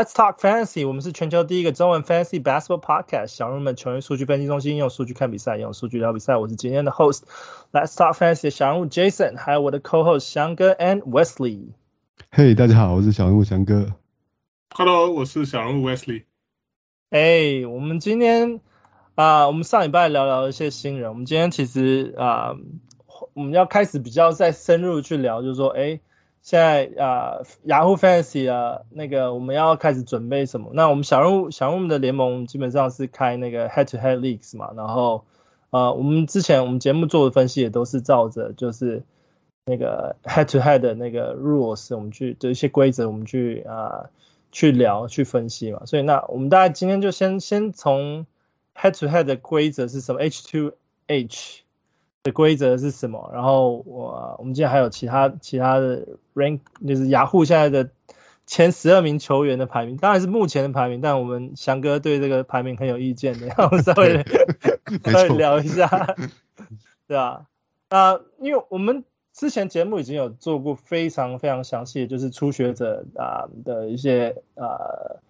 Let's talk fantasy. 我们是全球第一个中文 fantasy basketball podcast。小人们球员数据分析中心，用数据看比赛，用数据聊比赛。我是今天的 host, Let's talk fantasy 的小人物 Jason，还有我的 co-host 翔哥 and Wesley。Hey，大家好，我是小人物翔哥。Hello，我是小人物 Wesley。哎，我们今天啊、呃，我们上礼拜聊聊一些新人。我们今天其实啊、呃，我们要开始比较再深入去聊，就是说，哎。现在啊，Yahoo Fantasy 啊，那个我们要开始准备什么？那我们小人物小人物的联盟基本上是开那个 Head to Head Leagues 嘛，然后呃，我们之前我们节目做的分析也都是照着就是那个 Head to Head 的那个 rules，我们去的一些规则，我们去啊、呃、去聊去分析嘛。所以那我们大概今天就先先从 Head to Head 的规则是什么？H to H。的规则是什么？然后我我们今天还有其他其他的 rank，就是雅虎现在的前十二名球员的排名，当然是目前的排名，但我们翔哥对这个排名很有意见的，然后稍微稍微聊一下，对啊，那、呃，因为我们之前节目已经有做过非常非常详细的，就是初学者啊、呃、的一些呃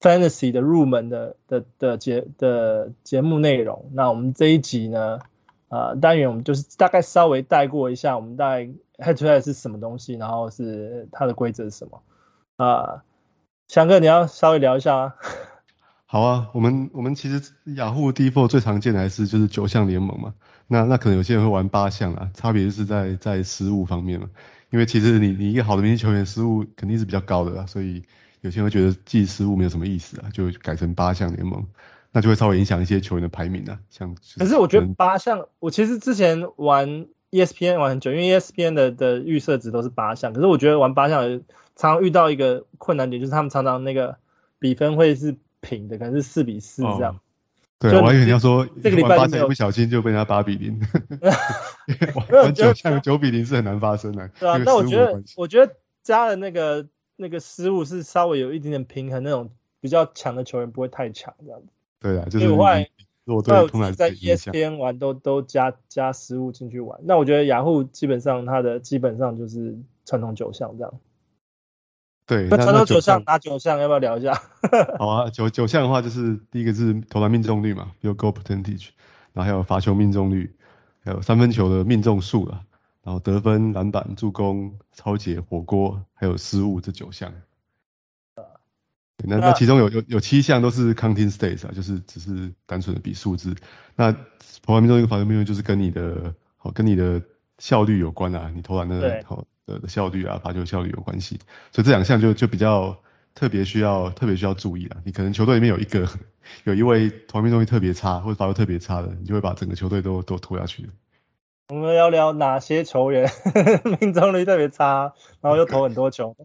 fantasy 的入门的的的节的节目内容，那我们这一集呢？啊、呃，单元我们就是大概稍微带过一下，我们大概 head to head 是什么东西，然后是它的规则是什么啊？呃、翔哥，你要稍微聊一下吗？好啊，我们我们其实雅虎 default 最常见的还是就是九项联盟嘛，那那可能有些人会玩八项啊，差别是在在失误方面嘛，因为其实你你一个好的明星球员失误肯定是比较高的啦，所以有些人会觉得记失误没有什么意思啊，就改成八项联盟。那就会稍微影响一些球员的排名啊，像。可是我觉得八项，我其实之前玩 ESPN 玩很久，因为 ESPN 的的预设值都是八项。可是我觉得玩八项常常遇到一个困难点，就是他们常常那个比分会是平的，可能是四比四这样。哦、对，我还以为你要说这个礼拜一不小心就被人家八比零。玩九项九比零是很难发生的。对啊，但我觉得我觉得加了那个那个失误是稍微有一点点平衡，那种比较强的球员不会太强这样子。对啊，就是我在 ESPN 玩都都加加失误进去玩。那我觉得雅虎基本上它的基本上就是传统九项这样。对，那传统九项打九项要不要聊一下？好啊，九九项的话就是第一个是投篮命中率嘛，field goal percentage，然后还有罚球命中率，还有三分球的命中数了，然后得分、篮板、助攻、抄截、火锅，还有失误这九项。那那其中有有有七项都是 counting states 啊，就是只是单纯的比数字。那投篮命中率、罚球命中率就是跟你的好跟你的效率有关啊，你投篮的好的的效率啊，罚球效率有关系。所以这两项就就比较特别需要特别需要注意啊。你可能球队里面有一个 有一位投篮命中率特别差或者罚球特别差的，你就会把整个球队都都拖下去。我们要聊哪些球员 命中率特别差，然后又投很多球。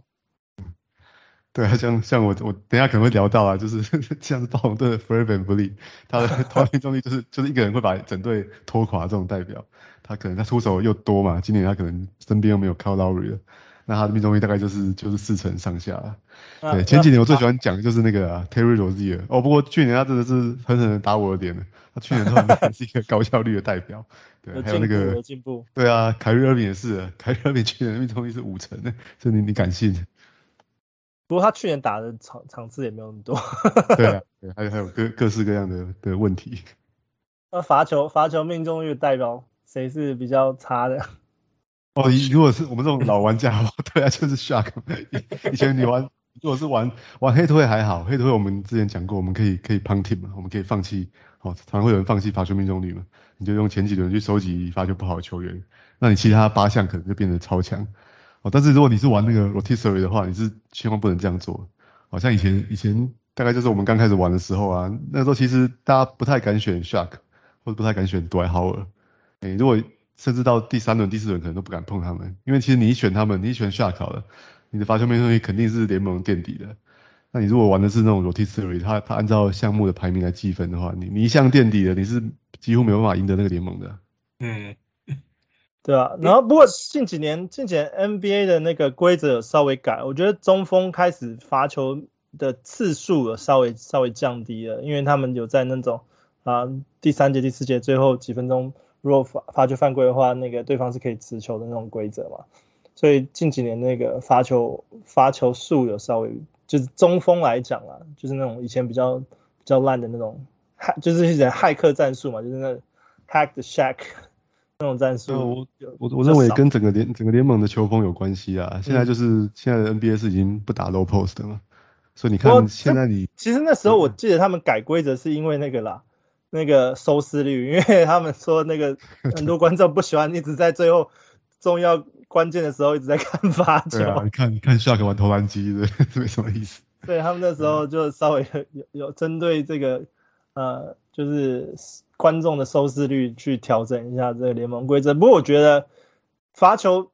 对啊，像像我我等一下可能会聊到啊，就是 像是暴龙队的 Fred VanVleet，他的 投篮命中率就是就是一个人会把整队拖垮这种代表，他可能他出手又多嘛，今年他可能身边又没有 Kyle Lowry 了，那他的命中率大概就是就是四成上下。啊、对，前几年我最喜欢讲的就是那个、啊、Terry Rozier，哦，不过去年他真的是狠狠的打我的脸了，他去年他还 是一个高效率的代表，对，还有那个进步，对啊，凯瑞·厄文也是，凯瑞·厄文去年的命中率是五成，所以你你敢信？不过他去年打的场场次也没有那么多。对啊，对，还有还有各各式各样的的问题。那罚球罚球命中率代表谁是比较差的？哦，如果是我们这种老玩家，对啊，就是 Shark。以前你玩，如果是玩玩黑土会还好，黑土会我们之前讲过，我们可以可以 punt 嘛，我们可以放弃，哦，常会有人放弃罚球命中率嘛，你就用前几轮去收集罚球不好的球员，那你其他八项可能就变得超强。哦，但是如果你是玩那个 rotisserie 的话，你是千万不能这样做。好像以前以前大概就是我们刚开始玩的时候啊，那时候其实大家不太敢选 Shark，或者不太敢选 Dwight Howard。诶，如果甚至到第三轮、第四轮可能都不敢碰他们，因为其实你一选他们，你一选 Shark 好了，你的罚球命中率肯定是联盟垫底的。那你如果玩的是那种 rotisserie，他他按照项目的排名来计分的话，你你一项垫底的，你是几乎没有办法赢得那个联盟的。嗯。对啊，然后不过近几年近几年 NBA 的那个规则有稍微改，我觉得中锋开始罚球的次数有稍微稍微降低了，因为他们有在那种啊第三节第四节最后几分钟，如果罚罚球犯规的话，那个对方是可以持球的那种规则嘛，所以近几年那个罚球罚球数有稍微就是中锋来讲啊，就是那种以前比较比较烂的那种，就是一些骇客战术嘛，就是那 hack the shack 那种战术。我我我认为跟整个联整个联盟的球风有关系啊。现在就是、嗯、现在的 NBA 是已经不打 low post 的嘛，所以你看现在你其实那时候我记得他们改规则是因为那个啦，那个收视率，因为他们说那个 很多观众不喜欢一直在最后重要。关键的时候一直在看发球，对啊，你看你看 Shaq 玩投篮机，这没什么意思。对他们那时候就稍微有有针对这个呃，就是观众的收视率去调整一下这个联盟规则。不过我觉得罚球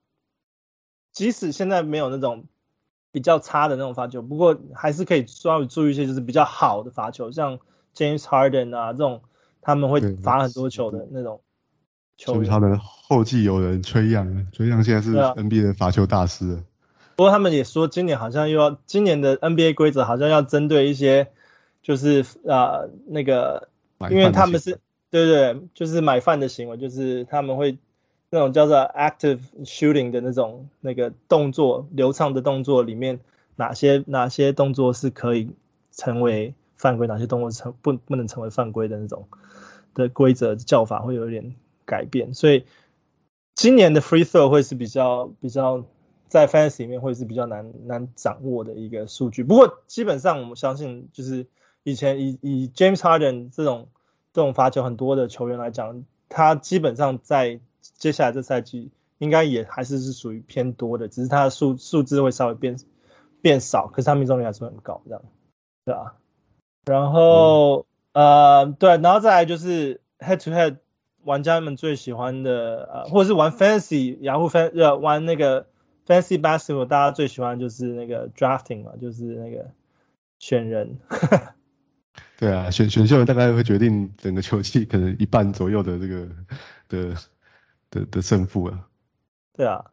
即使现在没有那种比较差的那种罚球，不过还是可以稍微注意一些，就是比较好的罚球，像 James Harden 啊这种他们会罚很多球的那种。所以他的后继有人崔杨，崔杨现在是 NBA 的罚球大师。啊。不过他们也说，今年好像又要今年的 NBA 规则好像要针对一些，就是啊、呃、那个，因为他们是对对，就是买饭的行为，就是他们会那种叫做 active shooting 的那种那个动作流畅的动作里面，哪些哪些动作是可以成为犯规，哪些动作成不不能成为犯规的那种的规则叫法会有一点。改变，所以今年的 free throw 会是比较比较在 fantasy 里面会是比较难难掌握的一个数据。不过基本上我们相信，就是以前以以 James Harden 这种这种罚球很多的球员来讲，他基本上在接下来这赛季应该也还是是属于偏多的，只是他的数数字会稍微变变少，可是他命中率还是很高，这样对吧？然后、嗯、呃对，然后再来就是 head to head。玩家们最喜欢的呃，或者是玩 fantasy Yahoo Fan 呃玩那个 fantasy basketball，大家最喜欢就是那个 drafting 嘛，就是那个选人。对啊，选选秀大概会决定整个球季可能一半左右的这个的的的胜负啊。对啊，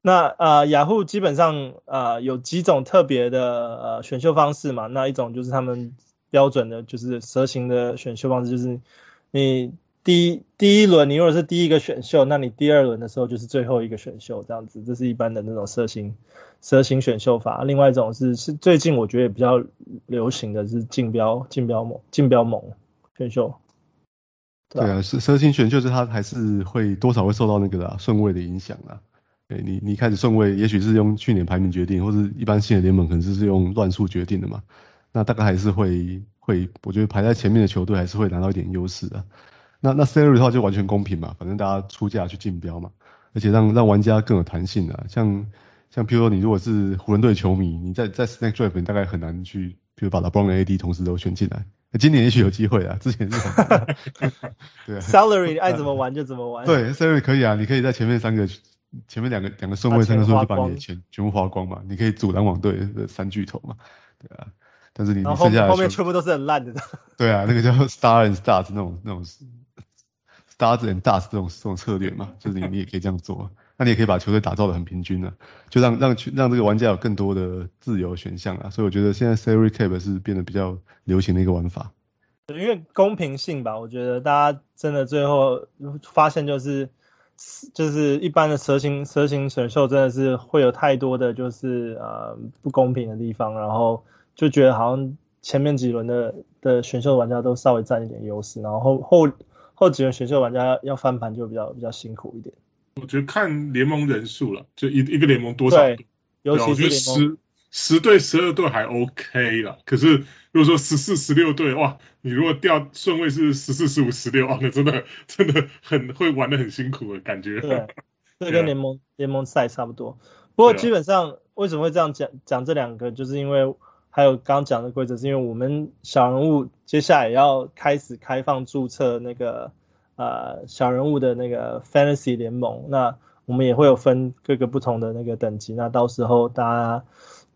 那呃雅虎基本上呃有几种特别的呃选秀方式嘛，那一种就是他们标准的就是蛇形的选秀方式，就是你。第一第一轮，你如果是第一个选秀，那你第二轮的时候就是最后一个选秀，这样子，这是一般的那种蛇形蛇形选秀法。另外一种是是最近我觉得比较流行的是竞标竞标猛竞标猛选秀。对啊，蛇蛇形选秀是它还是会多少会受到那个啦顺位的影响啊。对，你你开始顺位，也许是用去年排名决定，或是一般新的联盟可能是用乱数决定的嘛。那大概还是会会，我觉得排在前面的球队还是会拿到一点优势的。那那 salary 的话就完全公平嘛，反正大家出价去竞标嘛，而且让让玩家更有弹性啊。像像譬如说你如果是湖人队球迷，你在在 snake draft 你大概很难去，譬如把 LeBron 跟 AD 同时都选进来。今年也许有机会啊，之前是很对啊。salary 爱怎么玩就怎么玩。对，salary 可以啊，你可以在前面三个前面两个两个顺位三个顺位就把你的钱全部花光嘛，你可以组篮网队的三巨头嘛，对啊。但是你你剩下后面全部都是很烂的。对啊，那个叫 star and stars 那种那种。Stars and Duds 这种这种策略嘛，就是你你也可以这样做，那你也可以把球队打造的很平均啊，就让让去让这个玩家有更多的自由选项啊，所以我觉得现在 Salary Cap 是变得比较流行的一个玩法。因为公平性吧，我觉得大家真的最后发现就是就是一般的蛇形蛇形选秀真的是会有太多的就是呃不公平的地方，然后就觉得好像前面几轮的的选秀玩家都稍微占一点优势，然后后后。后几轮选秀玩家要翻盘就比较比较辛苦一点。我觉得看联盟人数了，就一一个联盟多少队，尤其是十十队十二队还 OK 了。可是如果说十四十六队，哇，你如果掉顺位是十四十五十六，啊，那真的真的很会玩的很辛苦的感觉。对，这跟联盟联盟赛差不多。不过基本上为什么会这样讲讲这两个，就是因为。还有刚刚讲的规则，是因为我们小人物接下来要开始开放注册那个呃小人物的那个 Fantasy 联盟，那我们也会有分各个不同的那个等级，那到时候大家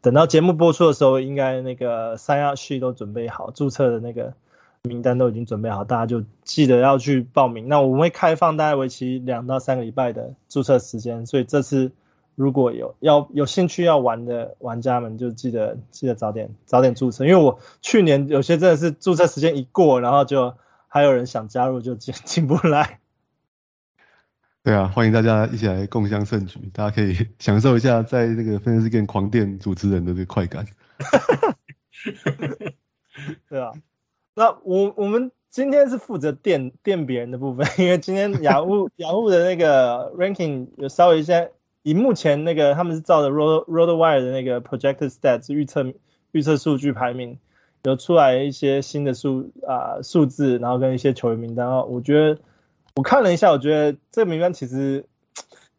等到节目播出的时候，应该那个 sign up sheet 都准备好，注册的那个名单都已经准备好，大家就记得要去报名。那我们会开放大概为期两到三个礼拜的注册时间，所以这次。如果有要有兴趣要玩的玩家们，就记得记得早点早点注册，因为我去年有些真的是注册时间一过，然后就还有人想加入就进 进不来。对啊，欢迎大家一起来共襄盛举，大家可以 享受一下在那个 Fantasy Game 狂电主持人的这个快感。对啊，那我我们今天是负责垫垫别人的部分，因为今天雅虎雅虎的那个 ranking 有稍微一些，以目前那个他们是照着 Road Roadwire 的那个 projected stats 预测预测数据排名，有出来一些新的数啊数字，然后跟一些球员名单，我觉得我看了一下，我觉得这个名单其实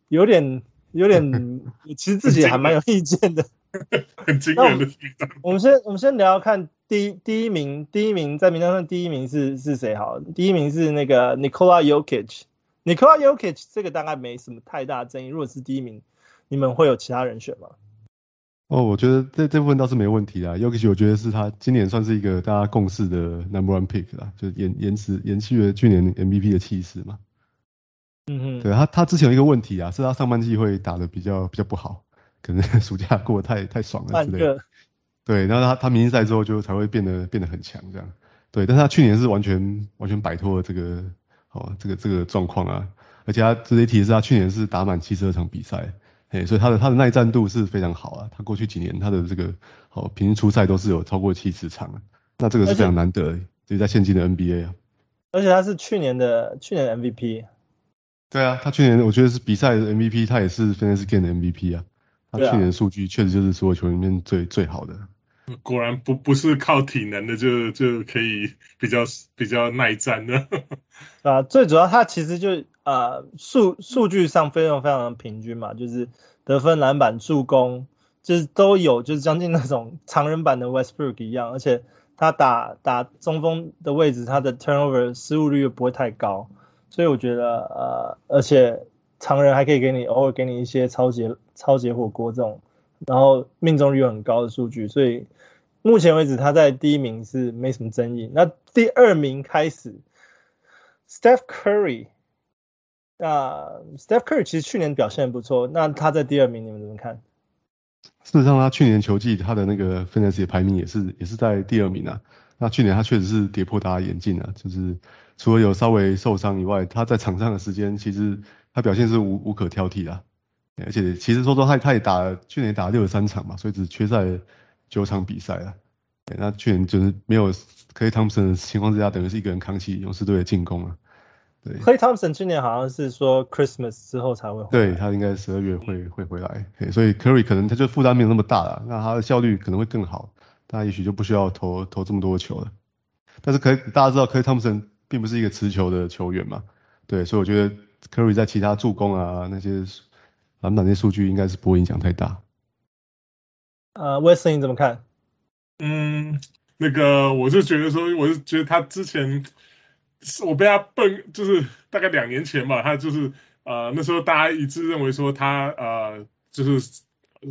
有点有点，其实自己还蛮有意见的。很惊人的名单。我们先我们先聊聊看第一第一名第一名在名单上第一名是是谁好？第一名是那个 Nikola Jokic，Nikola Jokic 这个大概没什么太大争议。如果是第一名，你们会有其他人选吗？哦，我觉得这这部分倒是没问题的。Jokic 我觉得是他今年算是一个大家共识的 Number One Pick 啦，就延延迟延续了去年 MVP 的气势嘛。嗯哼，对他他之前有一个问题啊，是他上半季会打得比较比较不好。可能 暑假过得太太爽了之类的，对，然后他他明星赛之后就才会变得变得很强这样，对，但是他去年是完全完全摆脱了这个哦这个这个状况啊，而且他值得一提的是他去年是打满七十二场比赛，哎，所以他的他的耐战度是非常好啊，他过去几年他的这个哦平均出赛都是有超过七十场，那这个是非常难得，就是在现今的 NBA 啊，而且他是去年的去年的 MVP，对啊，他去年我觉得是比赛的 MVP，他也是 Fantasy Game 的 MVP 啊。他去年的数据确实就是所有球员里面最最好的。果然不不是靠体能的就就可以比较比较耐战的。啊，最主要他其实就啊数数据上非常非常的平均嘛，就是得分、篮板、助攻，就是都有，就是将近那种 常人版的 Westbrook 一样，而且他打打中锋的位置，他的 turnover 失误率又不会太高，所以我觉得呃，而且。常人还可以给你偶尔给你一些超级超级火锅这种，然后命中率很高的数据，所以目前为止他在第一名是没什么争议。那第二名开始，Steph Curry，那 Steph Curry 其实去年表现不错，那他在第二名你们怎么看？事实上他去年球季他的那个 Fantasy 排名也是也是在第二名啊。那去年他确实是跌破大家眼镜啊，就是除了有稍微受伤以外，他在场上的时间其实。他表现是无无可挑剔的，而且其实说说他他也打了去年打了六十三场嘛，所以只缺赛九场比赛了。那去年就是没有 Klay Thompson 的情况之下，等于是一个人扛起勇士队的进攻啊。对，Klay Thompson 去年好像是说 Christmas 之后才会回来，对他应该十二月会会回来，所以 Curry 可能他就负担没有那么大了，那他的效率可能会更好，他也许就不需要投投这么多球了。但是可以大家知道 Klay Thompson 并不是一个持球的球员嘛，对，所以我觉得。Curry 在其他助攻啊那些篮板那些数据应该是不会影响太大。呃，Wesley 你怎么看？嗯，那个我是觉得说，我是觉得他之前我被他笨，就是大概两年前吧，他就是呃那时候大家一致认为说他呃就是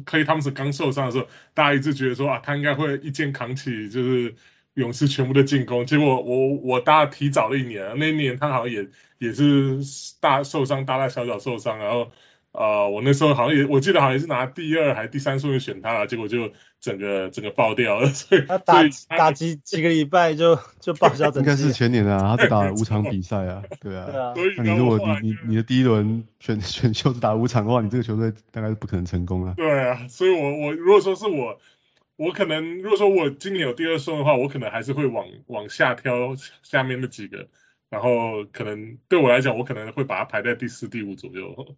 可以他们是刚受伤的时候，大家一致觉得说啊他应该会一肩扛起就是。勇士全部的进攻，结果我我大提早了一年，那一年他好像也也是大受伤，大大小小受伤，然后呃我那时候好像也我记得好像也是拿第二还是第三顺位选他了，结果就整个整个爆掉了，所以他打打几几个礼拜就就报销整。应该是前年啊，他只打了五场比赛啊，对啊。对啊。那你如果你你你的第一轮选 选秀只打五场的话，你这个球队大概是不可能成功啊。对啊，所以我我如果说是我。我可能如果说我今年有第二顺的话，我可能还是会往往下挑下面那几个，然后可能对我来讲，我可能会把它排在第四、第五左右。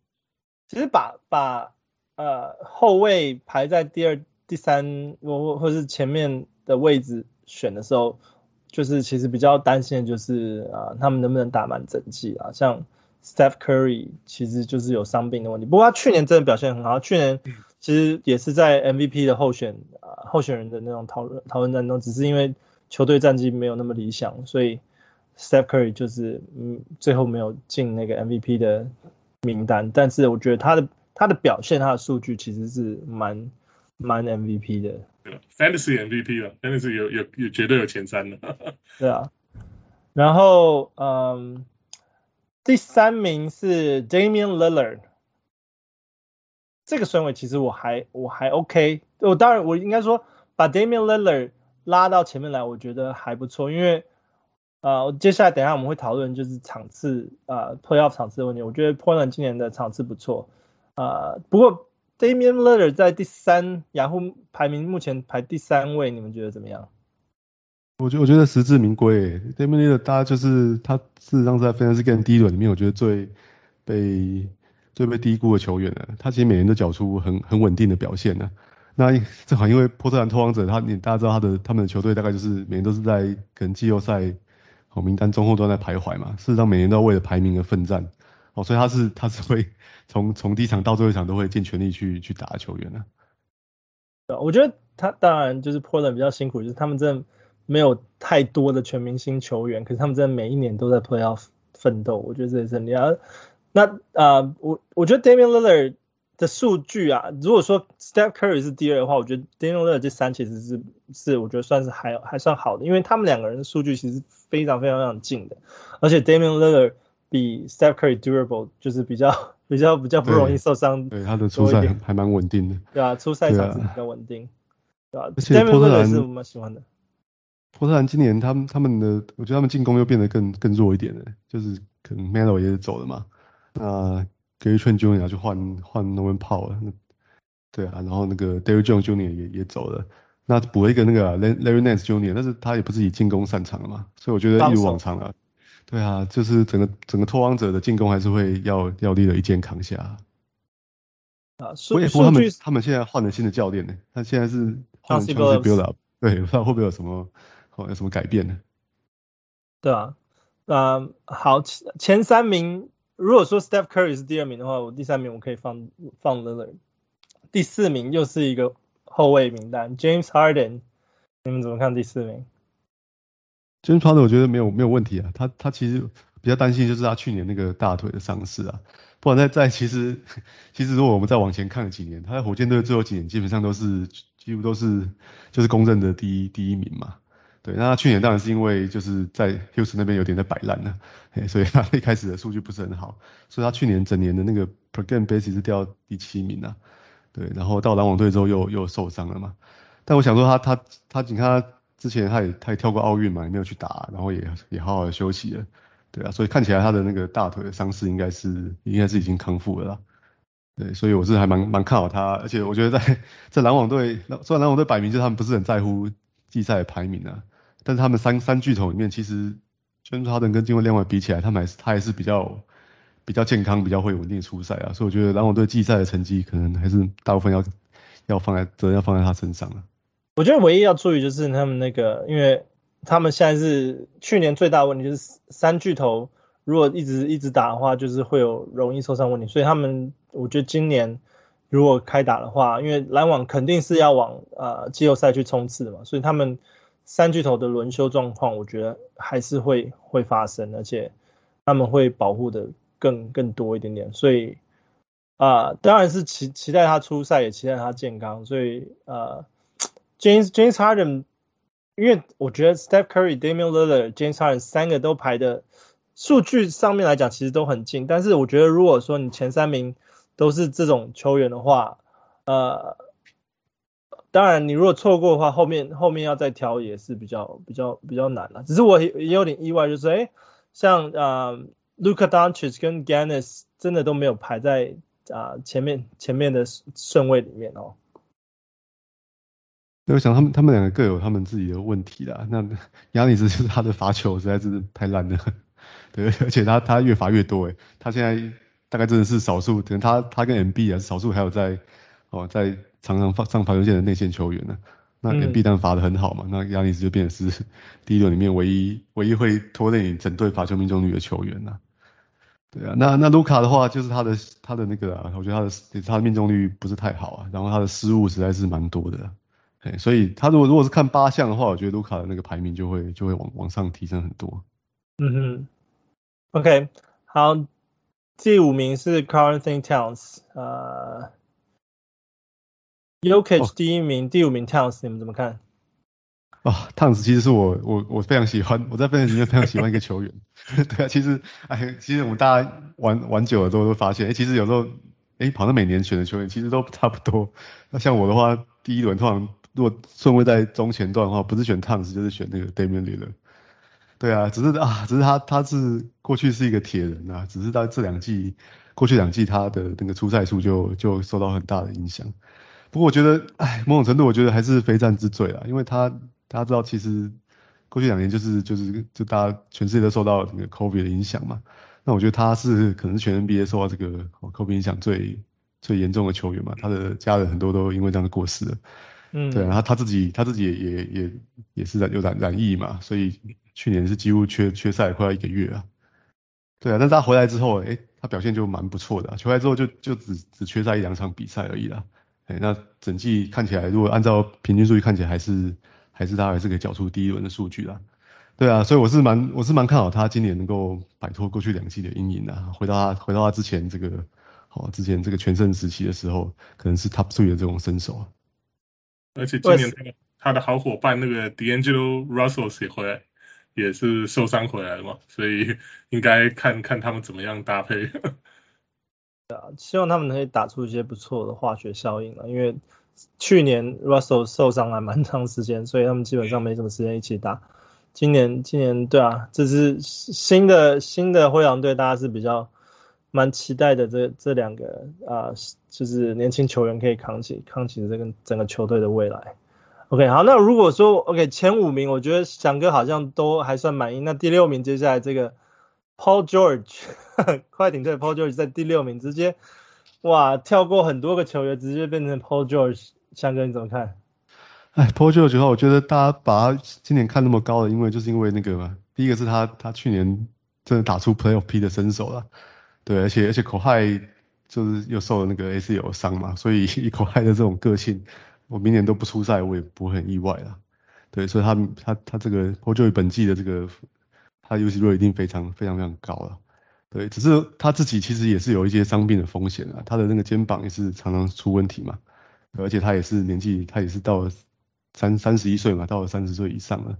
其实把把呃后卫排在第二、第三，或或是前面的位置选的时候，就是其实比较担心的就是啊、呃，他们能不能打满整季啊？像 Steph Curry 其实就是有伤病的问题，不过他去年真的表现很好，去年。其实也是在 MVP 的候选啊候选人的那种讨论讨论当中，只是因为球队战绩没有那么理想，所以 Steph Curry 就是嗯最后没有进那个 MVP 的名单。但是我觉得他的他的表现，他的数据其实是蛮蛮 MVP 的。对，Fantasy MVP 了，Fantasy 有有有绝对有前三的。对啊，然后嗯第三名是 Damian Lillard。这个顺位其实我还我还 OK，我当然我应该说把 Damian Lillard 拉到前面来，我觉得还不错，因为呃接下来等一下我们会讨论就是场次啊、呃、Playoff 场次的问题，我觉得 Portland 今年的场次不错啊、呃，不过 Damian Lillard 在第三，雅虎排名目前排第三位，你们觉得怎么样？我觉我觉得实至名归，Damian Lillard 大家就是他事实上在 Fantasy Game 第一轮里面，我觉得最被最被低估的球员了。他其实每年都缴出很很稳定的表现呢。那正好因为波特兰拓荒者，他你大家知道他的他们的球队大概就是每年都是在可能季后赛哦名单中后段在徘徊嘛，事实上每年都要为了排名而奋战哦，所以他是他是会从从第一场到最后一场都会尽全力去去打球员呢。我觉得他当然就是波特兰比较辛苦，就是他们真的。没有太多的全明星球员，可是他们真的每一年都在 playoff 奋斗，我觉得这也是很厉害。那啊、呃，我我觉得 Damian Lillard 的数据啊，如果说 Steph Curry 是第二的话，我觉得 Damian Lillard 这三其实是是我觉得算是还还算好的，因为他们两个人的数据其实非常非常非常近的，而且 Damian Lillard 比 Steph Curry durable，就是比较比较比较不容易受伤。对，对他的出赛还蛮稳定的。对啊，出赛场是比较稳定，对、啊？而且波特兰是我蛮喜欢的。波特兰今年他们他们的，我觉得他们进攻又变得更更弱一点了，就是可能 Melo 也是走了嘛，那 Gary Trent Jr. 去换换 Norman Powell 了，对啊，然后那个 Derrick Jones Jr. 也也走了，那补了一个那个 Larry Nance Jr.，但是他也不是以进攻擅长的嘛，所以我觉得一如往常啊，对啊，就是整个整个拓荒者的进攻还是会要要力的一肩扛下。啊，我也不他们他们现在换了新的教练呢，他现在是换了 Chauncey Billups 对，不知道会不会有什么。有什么改变呢？对啊，啊、呃，好，前三名，如果说 Steph Curry 是第二名的话，我第三名我可以放放 Lillard，第四名又是一个后卫名单，James Harden，你们怎么看第四名？James Harden 我觉得没有没有问题啊，他他其实比较担心就是他去年那个大腿的伤势啊，不然在在其实 其实如果我们再往前看了几年，他在火箭队最后几年基本上都是几乎都是就是公认的第一第一名嘛。对，那他去年当然是因为就是在休斯那边有点在摆烂了，所以他 一开始的数据不是很好，所以他去年整年的那个 per game basis 是掉第七名啊。对，然后到篮网队之后又又受伤了嘛。但我想说他他他，你看他之前他也他也跳过奥运嘛，也没有去打，然后也也好好的休息了。对啊，所以看起来他的那个大腿的伤势应该是应该是已经康复了啦。对，所以我是还蛮蛮看好他，而且我觉得在 在篮网队，虽然篮网队摆明就他们不是很在乎季赛的排名啊。但他们三三巨头里面，其实詹姆斯哈登跟金块另外比起来，他们还是他还是比较比较健康，比较会稳定出赛啊。所以我觉得篮网队季赛的成绩可能还是大部分要要放在责任要放在他身上啊。我觉得唯一要注意就是他们那个，因为他们现在是去年最大的问题就是三巨头如果一直一直打的话，就是会有容易受伤问题。所以他们我觉得今年如果开打的话，因为篮网肯定是要往呃季后赛去冲刺的嘛，所以他们。三巨头的轮休状况，我觉得还是会会发生，而且他们会保护的更更多一点点，所以啊、呃，当然是期期待他出赛，也期待他健康。所以呃，James James Harden，因为我觉得 Steph Curry、Damian Lillard、James Harden 三个都排的数据上面来讲，其实都很近。但是我觉得，如果说你前三名都是这种球员的话，呃。当然，你如果错过的话，后面后面要再挑也是比较比较比较难了。只是我也也有点意外，就是哎，像啊，Luka Doncic 跟 g a n n i s 真的都没有排在啊、前面前面的顺位里面哦。我想他们他们两个各有他们自己的问题啦。那 Giannis 就是他的罚球实在是太烂了，对，而且他他越罚越多哎，他现在大概真的是少数，可能他他跟 MB 啊少数还有在哦在。常常发上罚球线的内线球员呢，那当然罚得很好嘛，嗯、那亚尼斯就变成是 第一轮里面唯一唯一会拖累你整队罚球命中率的球员呐。对啊，那那卢卡的话就是他的他的那个啊，我觉得他的他的命中率不是太好啊，然后他的失误实在是蛮多的，哎，所以他如果如果是看八项的话，我觉得卢卡的那个排名就会就会往往上提升很多。嗯哼，OK，好，第五名是 Karl-Anthony Towns，呃。Jokic 第一名，哦、第五名 Towns，你们怎么看？哦，Towns 其实是我我我非常喜欢，我在分析里面非常喜欢一个球员。对啊，其实哎，其实我们大家玩玩久了之后都会发现，哎，其实有时候哎，好像每年选的球员其实都差不多。那像我的话，第一轮通常如果顺位在中前段的话，不是选 Towns 就是选那个 Damian Lillard。对啊，只是啊，只是他他是过去是一个铁人啊，只是到这两季，过去两季他的那个出赛数就就受到很大的影响。不过我觉得，哎，某种程度我觉得还是非战之罪啦，因为他大家知道，其实过去两年就是就是就大家全世界都受到这个 COVID 的影响嘛。那我觉得他是可能是全 NBA 受到这个 COVID 影响最最严重的球员嘛，他的家人很多都因为这样的过世了。嗯，对啊，他他自己他自己也也也也是染有染染疫嘛，所以去年是几乎缺缺赛快要一个月啊。对啊，但是他回来之后，诶，他表现就蛮不错的啊，回来之后就就只只缺赛一两场比赛而已啦。诶，那整季看起来，如果按照平均数据看起来，还是还是他还是可以缴出第一轮的数据啦。对啊，所以我是蛮我是蛮看好他今年能够摆脱过去两季的阴影啊，回到他回到他之前这个好之前这个全盛时期的时候，可能是 top three 的这种身手啊。而且今年他的他的好伙伴那个 D'Angelo Russell 也回来，也是受伤回来了嘛，所以应该看看他们怎么样搭配。对啊，希望他们可以打出一些不错的化学效应了，因为去年 Russell 受伤还蛮长时间，所以他们基本上没什么时间一起打。今年今年对啊，这是新的新的灰狼队，大家是比较。蛮期待的这，这两个啊、就是年轻球员可以扛起扛起这个整个球队的未来。OK，好，那如果说 OK 前五名，我觉得翔哥好像都还算满意。那第六名，接下来这个 Paul George，快艇队 Paul George 在第六名，直接哇跳过很多个球员，直接变成 Paul George。翔哥你怎么看？哎，Paul George 的话，我觉得大家把他今年看那么高的，因为就是因为那个嘛，第一个是他他去年真的打出 Play of P 的身手了。对，而且而且口嗨就是又受了那个 ACL 伤嘛，所以以口嗨的这种个性，我明年都不出赛，我也不会很意外啦。对，所以他他他这个 Paul George 本季的这个他的 usage rate 一定非常非常非常高了。对，只是他自己其实也是有一些伤病的风险啊，他的那个肩膀也是常常出问题嘛，而且他也是年纪他也是到了三三十一岁嘛，到了三十岁以上了。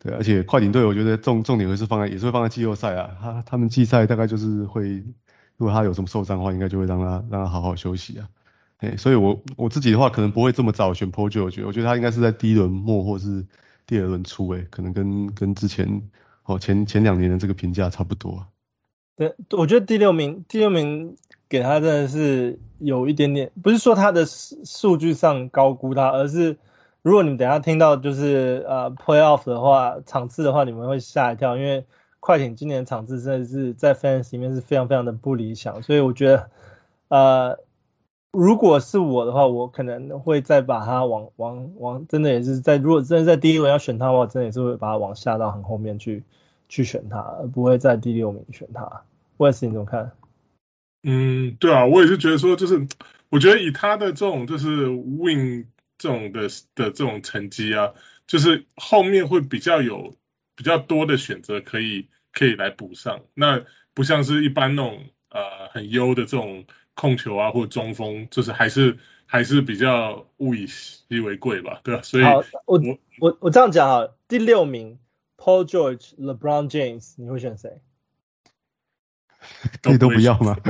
对，而且快艇队我觉得重重点会是放在，也是会放在季后赛啊。他他们季赛大概就是会，如果他有什么受伤的话，应该就会让他让他好好休息啊。哎，所以我我自己的话可能不会这么早选 POJ，我觉得我觉得他应该是在第一轮末或是第二轮初，哎，可能跟跟之前哦前前两年的这个评价差不多。对，我觉得第六名第六名给他真的是有一点点，不是说他的数据上高估他，而是。如果你等下听到就是呃 playoff 的话，场次的话，你们会吓一跳，因为快艇今年场次真的是在 fans 里面是非常非常的不理想，所以我觉得呃如果是我的话，我可能会再把它往往往真的也是在如果真的在第一轮要选他的话，真的也是会把它往下到很后面去去选他，而不会在第六名选他。Wes 你怎么看？嗯，对啊，我也是觉得说，就是我觉得以他的这种就是 win。这种的的这种成绩啊，就是后面会比较有比较多的选择可以可以来补上。那不像是一般那种呃很优的这种控球啊或中锋，就是还是还是比较物以稀为贵吧，对吧？所以好，我我我这样讲啊，第六名 Paul George、LeBron James，你会选谁？可以都不要吗？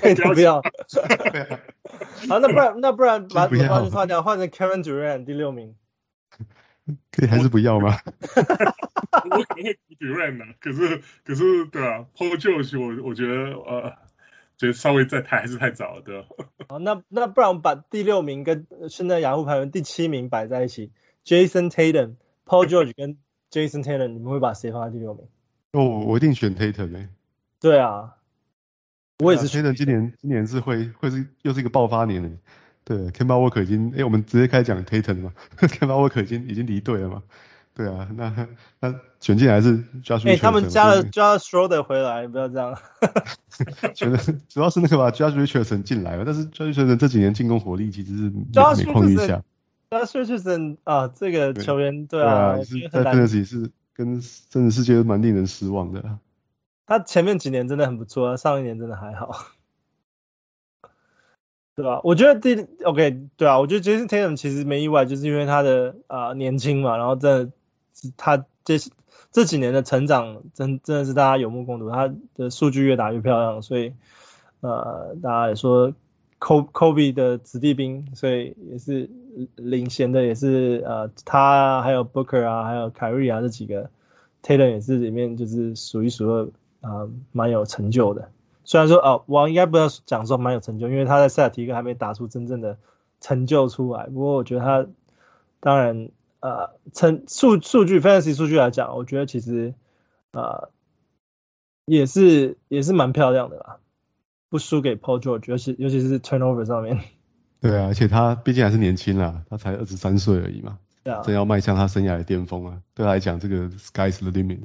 可以都不要。好，那不然那不然把把话换掉，换成 Kevin Durant 第六名。可以还是不要吗？我可能会 Durant 啊，可是可是对啊，Paul George 我我觉得呃，觉得稍微再抬还是太早了，对吧？好，那那不然我们把第六名跟现在雅虎排名第七名摆在一起，Jason Tatum、Paul George 跟 Jason Tatum，你们会把谁放在第六名？哦，我一定选 Tatum 诶。对啊，我也是。Tatum 今年今年是会会是又是一个爆发年诶。对，Kemba Walker 已经，哎，我们直接开始讲 Tatum 嘛，Kemba Walker 已经已经离队了嘛。对啊，那那选进来是 Josh。哎，他们加了 Josh Schroeder 回来，不要这样。觉得主要是那个吧，Josh Richardson 进来了，但是 Josh Richardson 这几年进攻火力其实是每况愈下。Josh Richardson 啊，这个球员对啊，在 Fantasy 是跟真实世界都蛮令人失望的。他前面几年真的很不错，上一年真的还好，对吧？我觉得第 OK 对啊，我觉得 Jason Tatum 其实没意外，就是因为他的啊、呃、年轻嘛，然后真的他这这几年的成长真真的是大家有目共睹，他的数据越打越漂亮，所以呃大家也说 Kobe 的子弟兵，所以也是领衔的也是呃他还有 Booker 啊，还有凯瑞啊这几个。，Taylor 也是里面就是数一数二啊，蛮、有成就的。虽然说哦，我应该不要讲说蛮有成就，因为他在塞尔提克还没打出真正的成就出来。不过我觉得他当然呃，成数数据 fantasy 数据来讲，我觉得其实呃也是也是蛮漂亮的啦，不输给 Paul George，尤其尤其是 turnover 上面。对啊，而且他毕竟还是年轻啦，他才二十三岁而已嘛，对啊，正要迈向他生涯的巅峰啊。对他来讲，这个 sky's the limit。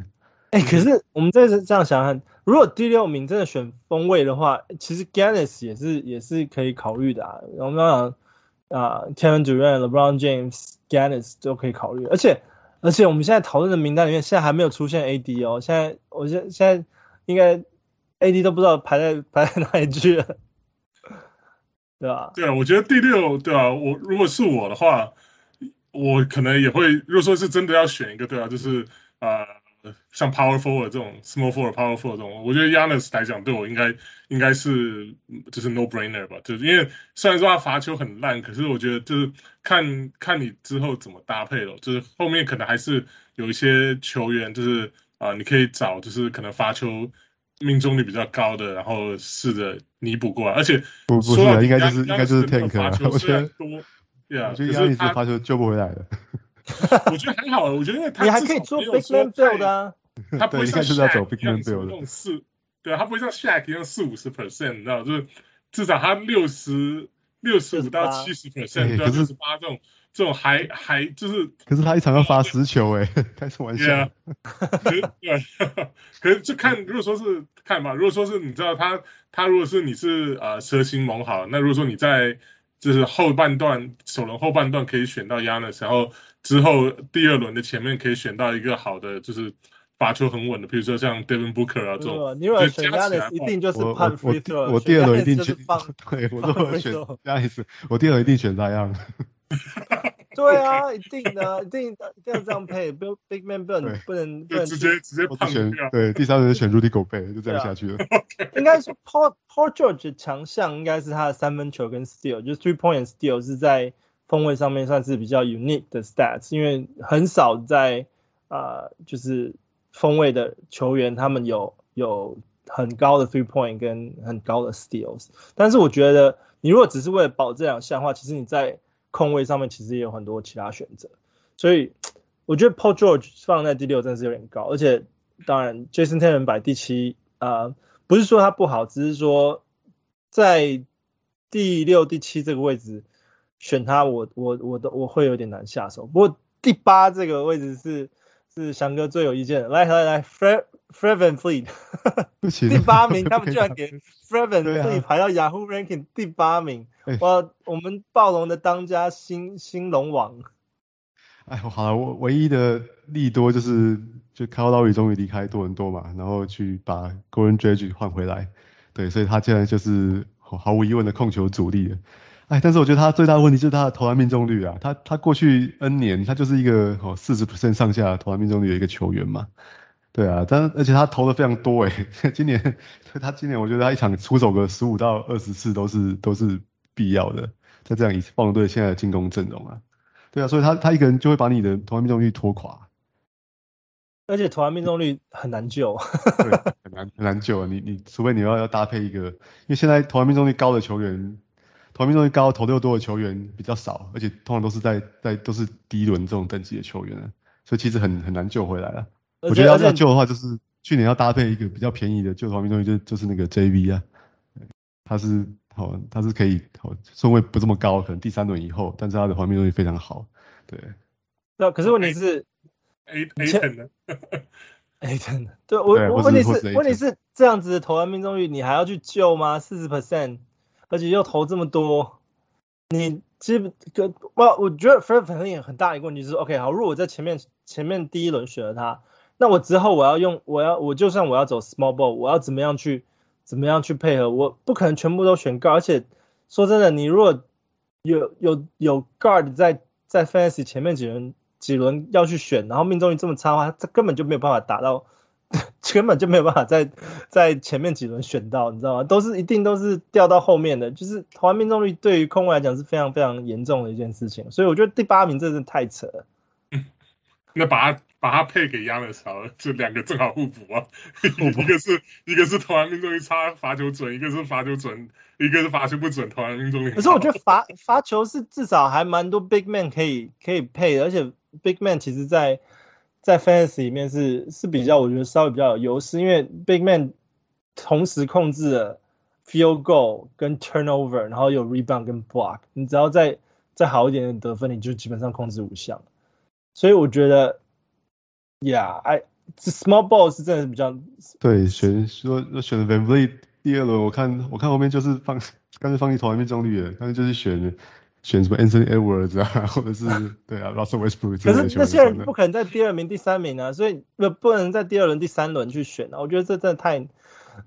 哎、欸，可是我们这次这样想想，如果第六名真的选锋卫的话，其实 Giannis 也是也是可以考虑的啊。我们讲啊，Kevin Durant、LeBron James、Gannis 都可以考虑。而且而且我们现在讨论的名单里面，现在还没有出现 AD 哦。现在我现现在应该 AD 都不知道排在排在哪一句了，对吧？对啊，我觉得第六，对啊，我如果是我的话，我可能也会，如果说是真的要选一个，对啊，就是啊。像 power forward 这种 small forward power forward 这种，我觉得 Giannis 来讲对我应该应该是就是 no brainer 吧，就是因为虽然说他罚球很烂，可是我觉得就是看看你之后怎么搭配了，就是后面可能还是有一些球员就是啊、呃，你可以找就是可能罚球命中率比较高的，然后试着弥补过来，而且不不是、啊，应该就是应该就是 tank 啊，罚球虽然多，对啊，可是他罚球救不回来了。我觉得很好，我觉得因为他你还可以做 big man build 啊，他不会像 Shaq 一样这种四，对啊，他不会像 Shaq 一样四五十 percent，你知道，就是至少他六十六十五到七十 percent，对啊，六十八这种这种还还就是，可是他一场要罚十球哎，开什么玩笑？对啊，可是，可是就看如果说是看吧，如果说是你知道他他如果是你是呃蛇形猛好，那如果说你在就是后半段首轮后半段可以选到 Giannis，然后。之后第二轮的前面可以选到一个好的，就是罚球很稳的，比如说像 Devin Booker 啊这种。你如果选 Giannis 一定就是判 free throw 我我第二轮一定选，对，我都会选 Giannis 我第二轮一定选这样。对啊，一定的，一定一定要这样配，不 big man 不能不能不能直接直接判选。对，第三轮选 Rudy Gobert，就这样下去了。应该说 Paul Paul George 的强项应该是他的三分球跟 steal，就是 three point steal 是在。锋位上面算是比较 unique 的 stats，因为很少在啊、呃，就是锋位的球员他们有有很高的 three point 跟很高的 steals。但是我觉得你如果只是为了保这两项的话，其实你在控位上面其实也有很多其他选择。所以我觉得 Paul George 放在第六真是有点高，而且当然 Jason Tatum 摆第七啊、不是说他不好，只是说在第六、第七这个位置。选他我，我我都我会有点难下手。不过第八这个位置是是翔哥最有意见的。来来来，Fred Fred VanVleet，第八名，他们居然给 Fred VanVleet 排到 Yahoo Ranking 第八名。哇，我们暴龙的当家新新龙王。哎，好了，我唯一的利多就是就 Kyle Lowry 终于离开多伦多嘛，然后去把 Goran Dragic 换回来。对，所以他现在就是毫无疑问的控球主力了。哎，但是我觉得他最大的问题就是他的投篮命中率啊，他他过去 N 年他就是一个哦四十 percent 上下投篮命中率的一个球员嘛，对啊，但而且他投的非常多诶，今年他今年我觉得他一场出手个十五到二十次都是都是必要的，在这样以暴龙队现在的进攻阵容啊，对啊，所以他他一个人就会把你的投篮命中率拖垮，而且投篮命中率很难救，对，很难很难救啊，你你除非你要要搭配一个，因为现在投篮命中率高的球员。投命中率高、投六多的球员比较少，而且通常都是在在都是第一轮这种等级的球员啊，所以其实很很难救回来了。我觉得要要救的话，就是去年要搭配一个比较便宜的救投命中率，就就是那个 JV 啊，他是好，他是可以好顺位不这么高，可能第三轮以后，但是他的投命中率非常好，对。那、啊、可是问题是 A A 的，A 的，对我我问题是问题是这样子的投篮命中率，你还要去救吗？四十 percent。而且又投这么多，你其实个我我觉得 Fred VanVleet 很大一个问题是，OK 好，如果我在前面前面第一轮选了他，那我之后我要用我要我就算我要走 small ball，我要怎么样去怎么样去配合？我不可能全部都选 guard，而且说真的，你如果有有有 guard 在在 fantasy 前面几轮几轮要去选，然后命中率这么差的话，他根本就没有办法达到。根本就没有办法在在前面几轮选到，你知道吗？都是一定都是掉到后面的，就是投篮命中率对于控卫来讲是非常非常严重的一件事情，所以我觉得第八名真的是太扯了。那把他把他配给 Giannis 好了，这两个正好互补啊。一个是一个是投篮命中率差，罚球准；一个是罚球准，一个是罚球不准，投篮命中率。可是我觉得罚罚球是至少还蛮多 big man 可以可以配的，而且 big man 其实在在 fantasy 里面是是比较我觉得稍微比较有优势，因为 big man 同时控制了 field goal 跟 turnover，然后有 rebound 跟 block，你只要再再好一点的得分，你就基本上控制五项。所以我觉得，Yeah，I small ball 是真的是比较对选说选 Van Vliet 第二轮，我看我看后面就是放干脆放一投篮命中率了，干脆就是选选什么 Anthony Edwards 啊，或者是对啊 Russell Westbrook。可是那些人不可能在第二名、第三名啊，所以不不能在第二轮、第三轮去选啊。我觉得这真的太，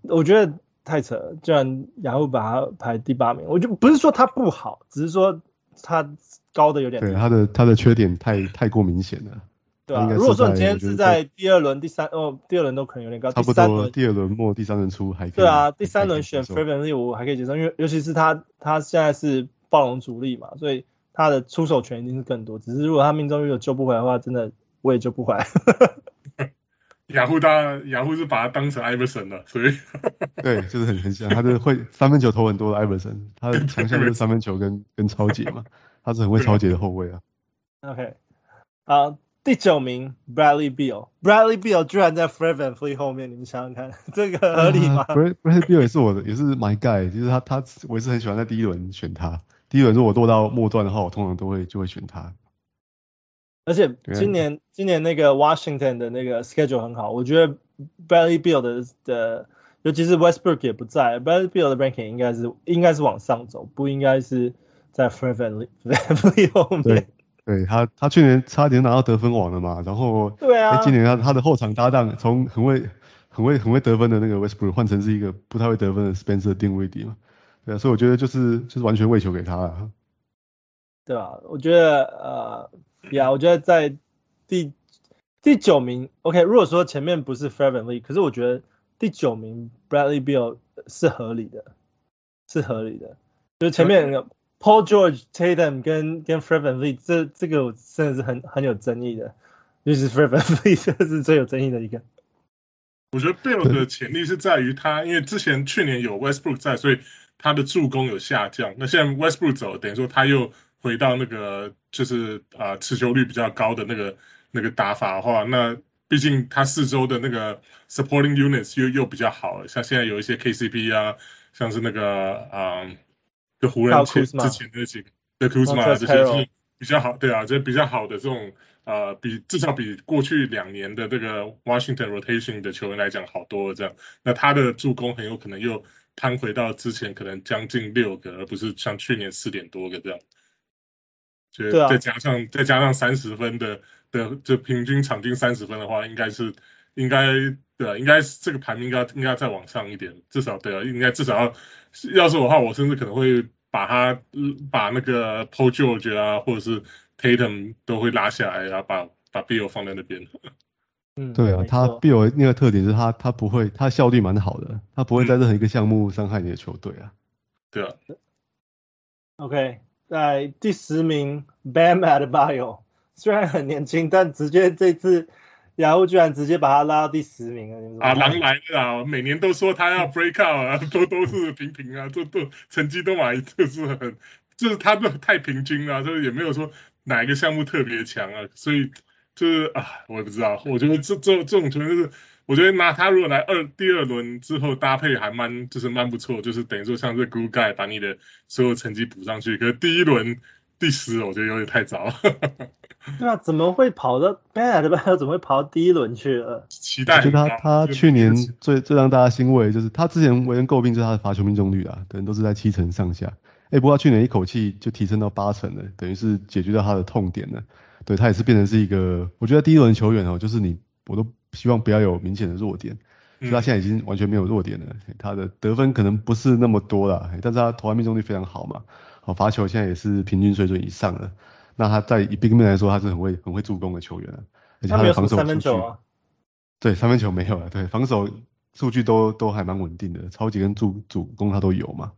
我觉得太扯了。居然然后把他排第八名，我就不是说他不好，只是说他。高的有点，对他的他的缺点太太过明显了。对啊，如果说你今天是在第二轮、第三哦，第二轮都可能有点高。差不多，第二轮末、第三轮初还可以。对啊，第三轮选 VanVleet 我还可以接受，因为尤其是他他现在是暴龙主力嘛，所以他的出手权一定是更多。只是如果他命中率有救不回来的话，真的我也救不回来。雅虎大雅虎是把他当成 Iverson 了，所以 对，就是很很像，他是会三分球投很多的 Iverson，他的强项就是三分球跟跟抄截嘛。他是很会抄截的后卫啊。OK，啊、uh,，第九名 Bradley Beal，Bradley Beal 居然在 Fred VanVleet 后面，你们想想看，这个合理吗、uh,？Bradley Beal 也是我的，也是 My Guy，就是他他我也是很喜欢在第一轮选他。第一轮如果落到末段的话，我通常都会就会选他。而且今年今年那个 Washington 的那个 schedule 很好，我觉得 Bradley Beal 的的，尤其是 Westbrook 也不在，Bradley Beal 的 ranking 应该是应该是往上走，不应该是。在 Fred VanVleet 后面，对，对他他去年差点拿到得分王了嘛，然后对啊，今年他他的后场搭档从很会很会很会得分的那个 Westbrook 换成是一个不太会得分的 Spencer Dinwiddie 嘛，对啊，所以我觉得就是就是完全喂球给他了，对啊，我觉得呃，呀，我觉得在第第九名，OK，如果说前面不是 Fred VanVleet，可是我觉得第九名 Bradley Beal 是合理的，是合理的，就是前面那个。Paul George、Tatum 跟跟 f r e d v a n l e e 这这个真的是很很有争议的，尤其是 f r e d v a n l e e 这是最有争议的一个。我觉得 Beal 的潜力是在于他，因为之前去年有 Westbrook 在，所以他的助攻有下降。那现在 Westbrook 走，等于说他又回到那个就是啊、呃、持球率比较高的那个那个打法的话，那毕竟他四周的那个 supporting units 又又比较好，像现在有一些 KCP 啊，像是那个啊。呃就湖人前之前那几个，对库兹马这些是比较好，对啊，这比较好的这种呃，比至少比过去两年的这个 Washington rotation 的球员来讲好多了这样。那他的助攻很有可能又攀回到之前可能将近六个，而不是像去年四点多个这样。就再加上、啊、再加上三十分的的就平均场均三十分的话，应该是应该对啊，应该是这个排名应该应该再往上一点，至少对啊，应该至少要。要是我的话，我甚至可能会把他把那个 Paul George 啊，或者是 Tatum 都会拉下来，然后把把 Bill 放在那边。嗯，对啊，他 Bill 那个特点是他他不会，他效率蛮好的，他不会在任何一个项目伤害你的球队啊。对啊。OK，在第十名 Bam Adebayo，虽然很年轻，但直接这次。雅虎居然直接把他拉到第十名了，啊，狼来了啊！每年都说他要 break out 啊，都都是平平啊，都都成绩都蛮就是很，就是他都太平均了，就是也没有说哪一个项目特别强啊，所以就是啊，我也不知道，我觉得这这这种球员就是，我觉得拿他如果来二第二轮之后搭配还蛮就是蛮不错，就是等于说像这 glue guy 把你的所有成绩补上去，可是第一轮。第十，我觉得有点太早了。对啊，怎么会跑到 bad 吧？怎么会跑到第一轮去了？期待。就他，他去年最最让大家欣慰，就是他之前为人诟病就是他的罚球命中率啊，等于都是在七成上下。哎，不过他去年一口气就提升到八成了，等于是解决掉他的痛点了。对，他也是变成是一个，我觉得第一轮球员哦，就是你，我都希望不要有明显的弱点。所以他现在已经完全没有弱点了，他的得分可能不是那么多了，但是他投篮命中率非常好嘛。好，罚球现在也是平均水准以上了。那他在以 big man 来说，他是很会很会助攻的球员，而且他的防守数据，他没有三分球啊？对，三分球没有了。对，防守数据都都还蛮稳定的，超级跟助主攻他都有嘛。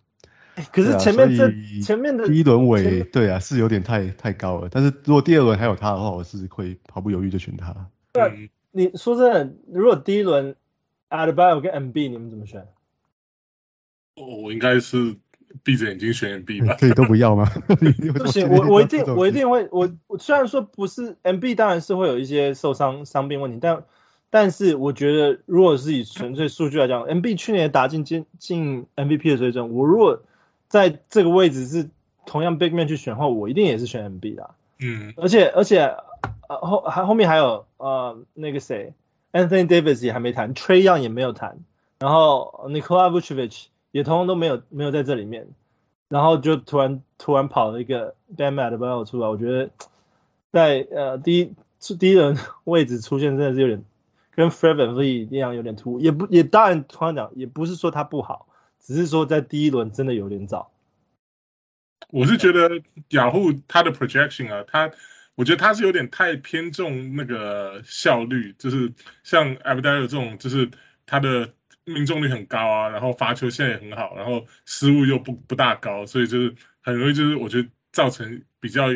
可是前面这、啊、前面的第一轮尾，对啊，是有点太太高了。但是如果第二轮还有他的话，我是会毫不犹豫就选他。对、嗯，你说真的，如果第一轮 Adebayo 跟 MB，你们怎么选？我应该是闭着眼睛选 MB 吧？可以都不要吗？不行，我我一定我一定会我我虽然说不是 MB，当然是会有一些受伤伤病问题，但但是我觉得如果是以纯粹数据来讲，MB 去年打进进进 MVP 的水准，我如果在这个位置是同样 big man 去选的话，我一定也是选 MB 的。嗯，而且而且呃后还后面还有呃那个谁 Anthony Davis 也还没谈，Trae Young 也没有谈，然后 Nikola Vucevic 也通通都没有没有在这里面，然后就突然突然跑了一个 Bam Adebayo 出来，我觉得在呃第一第一轮 位置出现真的是有点跟 Fred VanVleet 一样有点突兀，也不也当然突然讲也不是说他不好。只是说在第一轮真的有点早。我是觉得雅虎它的 projection 啊，它我觉得它是有点太偏重那个效率，就是像 Adebayo 这种，就是他的命中率很高啊，然后罚球线也很好，然后失误又不不大高，所以就是很容易就是我觉得造成比较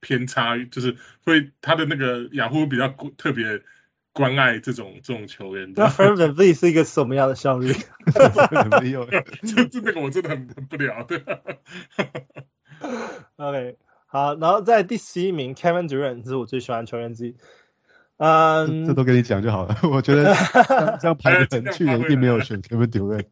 偏差，就是会他的那个雅虎比较特别。关爱这种这种球员，那 Fred VanVleet 是一个什么样的效率？没有，就就那个我真的很很不了，对。OK，好，然后在第十一名 Kevin Durant 是我最喜欢的球员之一。嗯，这都跟你讲就好了。我觉得这样排的很，去年并没有选 Kevin Durant。